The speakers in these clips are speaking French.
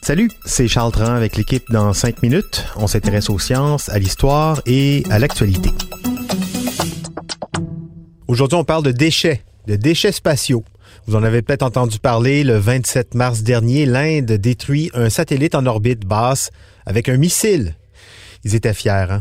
Salut, c'est Charles Tran avec l'équipe dans 5 minutes. On s'intéresse aux sciences, à l'histoire et à l'actualité. Aujourd'hui, on parle de déchets, de déchets spatiaux. Vous en avez peut-être entendu parler, le 27 mars dernier, l'Inde détruit un satellite en orbite basse avec un missile. Ils étaient fiers, hein?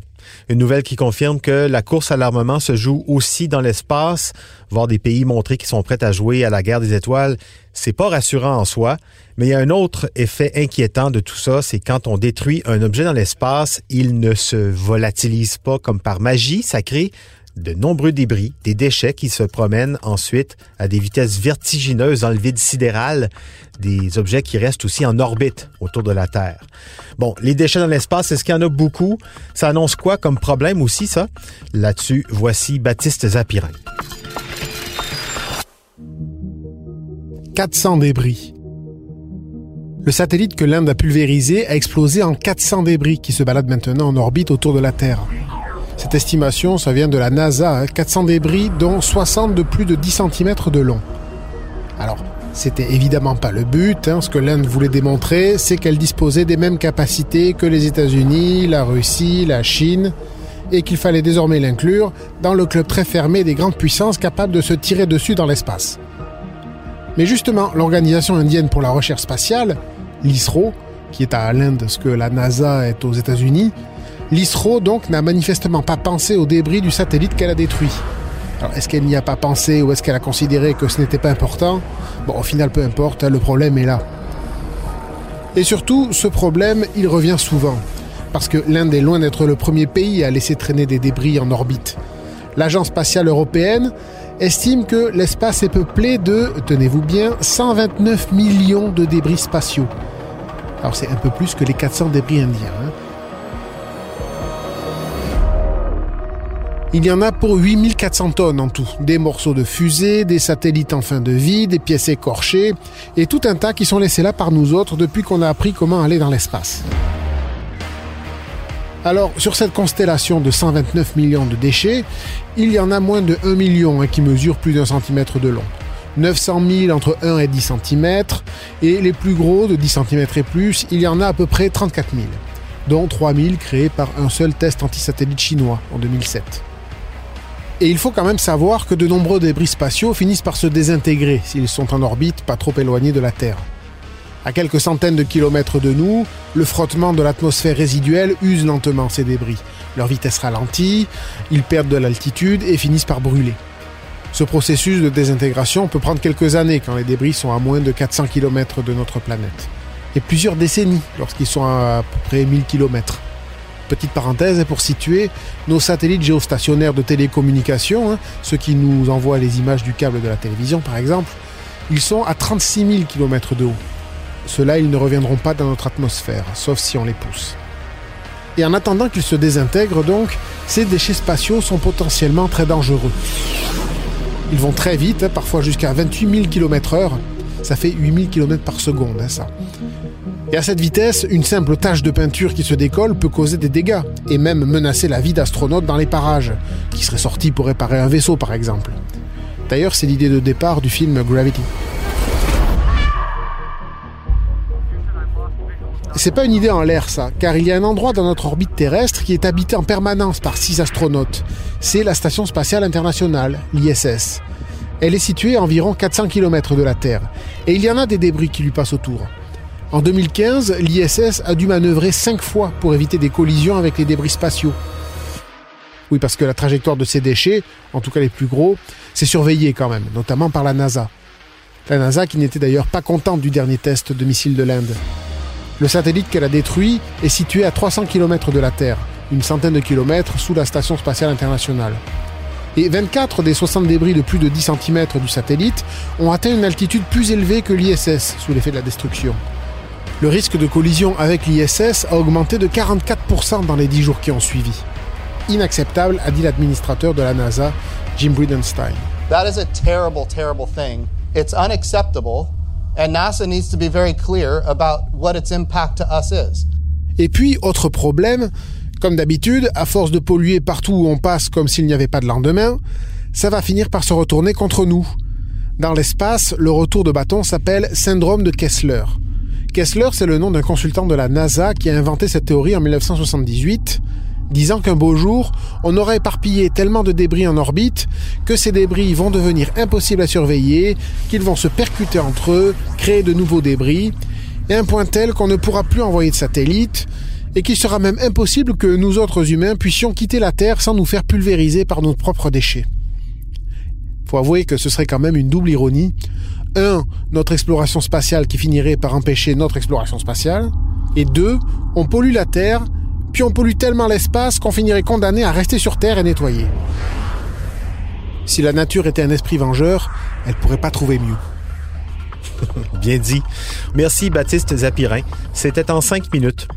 Une nouvelle qui confirme que la course à l'armement se joue aussi dans l'espace. Voir des pays montrer qu'ils sont prêts à jouer à la guerre des étoiles, c'est pas rassurant en soi. Mais il y a un autre effet inquiétant de tout ça, c'est quand on détruit un objet dans l'espace, il ne se volatilise pas comme par magie, ça crée de nombreux débris, des déchets qui se promènent ensuite à des vitesses vertigineuses dans le vide sidéral, des objets qui restent aussi en orbite autour de la Terre. Bon, les déchets dans l'espace, est-ce qu'il y en a beaucoup? Ça annonce quoi comme problème aussi, ça? Là-dessus, voici Baptiste Zapirin. 400 débris. Le satellite que l'Inde a pulvérisé a explosé en 400 débris qui se baladent maintenant en orbite autour de la Terre. Cette estimation, ça vient de la NASA, 400 hein. débris dont 60 de plus de 10 cm de long. Alors, c'était évidemment pas le but. Hein. Ce que l'Inde voulait démontrer, c'est qu'elle disposait des mêmes capacités que les États-Unis, la Russie, la Chine, et qu'il fallait désormais l'inclure dans le club très fermé des grandes puissances capables de se tirer dessus dans l'espace. Mais justement, l'Organisation indienne pour la recherche spatiale, l'ISRO, qui est à l'Inde ce que la NASA est aux États-Unis, L'ISRO donc n'a manifestement pas pensé aux débris du satellite qu'elle a détruit. Alors est-ce qu'elle n'y a pas pensé ou est-ce qu'elle a considéré que ce n'était pas important? Bon, au final, peu importe, le problème est là. Et surtout, ce problème, il revient souvent. Parce que l'Inde est loin d'être le premier pays à laisser traîner des débris en orbite. L'Agence spatiale européenne estime que l'espace est peuplé de, tenez-vous bien, 129 millions de débris spatiaux. Alors c'est un peu plus que les 400 débris indiens. Hein. Il y en a pour 8400 tonnes en tout. Des morceaux de fusée, des satellites en fin de vie, des pièces écorchées, et tout un tas qui sont laissés là par nous autres depuis qu'on a appris comment aller dans l'espace. Alors, sur cette constellation de 129 millions de déchets, il y en a moins de 1 million qui mesurent plus d'un centimètre de long. 900 000 entre 1 et 10 cm, et les plus gros de 10 cm et plus, il y en a à peu près 34 000, dont 3 000 créés par un seul test anti-satellite chinois en 2007. Et il faut quand même savoir que de nombreux débris spatiaux finissent par se désintégrer s'ils sont en orbite pas trop éloignés de la Terre. À quelques centaines de kilomètres de nous, le frottement de l'atmosphère résiduelle use lentement ces débris. Leur vitesse ralentit, ils perdent de l'altitude et finissent par brûler. Ce processus de désintégration peut prendre quelques années quand les débris sont à moins de 400 km de notre planète, et plusieurs décennies lorsqu'ils sont à, à peu près 1000 km. Petite parenthèse pour situer nos satellites géostationnaires de télécommunication, hein, ceux qui nous envoient les images du câble de la télévision par exemple, ils sont à 36 000 km de haut. Ceux-là, ils ne reviendront pas dans notre atmosphère, sauf si on les pousse. Et en attendant qu'ils se désintègrent donc, ces déchets spatiaux sont potentiellement très dangereux. Ils vont très vite, hein, parfois jusqu'à 28 000 km/h. Ça fait 8 000 km par seconde, hein, ça. Et à cette vitesse, une simple tache de peinture qui se décolle peut causer des dégâts, et même menacer la vie d'astronautes dans les parages, qui seraient sortis pour réparer un vaisseau par exemple. D'ailleurs, c'est l'idée de départ du film Gravity. C'est pas une idée en l'air ça, car il y a un endroit dans notre orbite terrestre qui est habité en permanence par six astronautes. C'est la Station spatiale internationale, l'ISS. Elle est située à environ 400 km de la Terre, et il y en a des débris qui lui passent autour. En 2015, l'ISS a dû manœuvrer cinq fois pour éviter des collisions avec les débris spatiaux. Oui, parce que la trajectoire de ces déchets, en tout cas les plus gros, c'est surveillé quand même, notamment par la NASA. La NASA qui n'était d'ailleurs pas contente du dernier test de missile de l'Inde. Le satellite qu'elle a détruit est situé à 300 km de la Terre, une centaine de kilomètres sous la Station spatiale internationale. Et 24 des 60 débris de plus de 10 cm du satellite ont atteint une altitude plus élevée que l'ISS sous l'effet de la destruction le risque de collision avec l'ISS a augmenté de 44% dans les 10 jours qui ont suivi. Inacceptable, a dit l'administrateur de la NASA, Jim Bridenstine. That is a terrible, terrible thing. It's unacceptable, and NASA needs to be very clear about what its impact to us is. Et puis, autre problème, comme d'habitude, à force de polluer partout où on passe comme s'il n'y avait pas de lendemain, ça va finir par se retourner contre nous. Dans l'espace, le retour de bâton s'appelle syndrome de Kessler. Kessler, c'est le nom d'un consultant de la NASA qui a inventé cette théorie en 1978, disant qu'un beau jour, on aurait éparpillé tellement de débris en orbite que ces débris vont devenir impossibles à surveiller, qu'ils vont se percuter entre eux, créer de nouveaux débris, et un point tel qu'on ne pourra plus envoyer de satellites, et qu'il sera même impossible que nous autres humains puissions quitter la Terre sans nous faire pulvériser par nos propres déchets. Faut avouer que ce serait quand même une double ironie un, notre exploration spatiale qui finirait par empêcher notre exploration spatiale, et deux, on pollue la Terre, puis on pollue tellement l'espace qu'on finirait condamné à rester sur Terre et nettoyer. Si la nature était un esprit vengeur, elle pourrait pas trouver mieux. Bien dit. Merci Baptiste Zapirin. C'était en cinq minutes.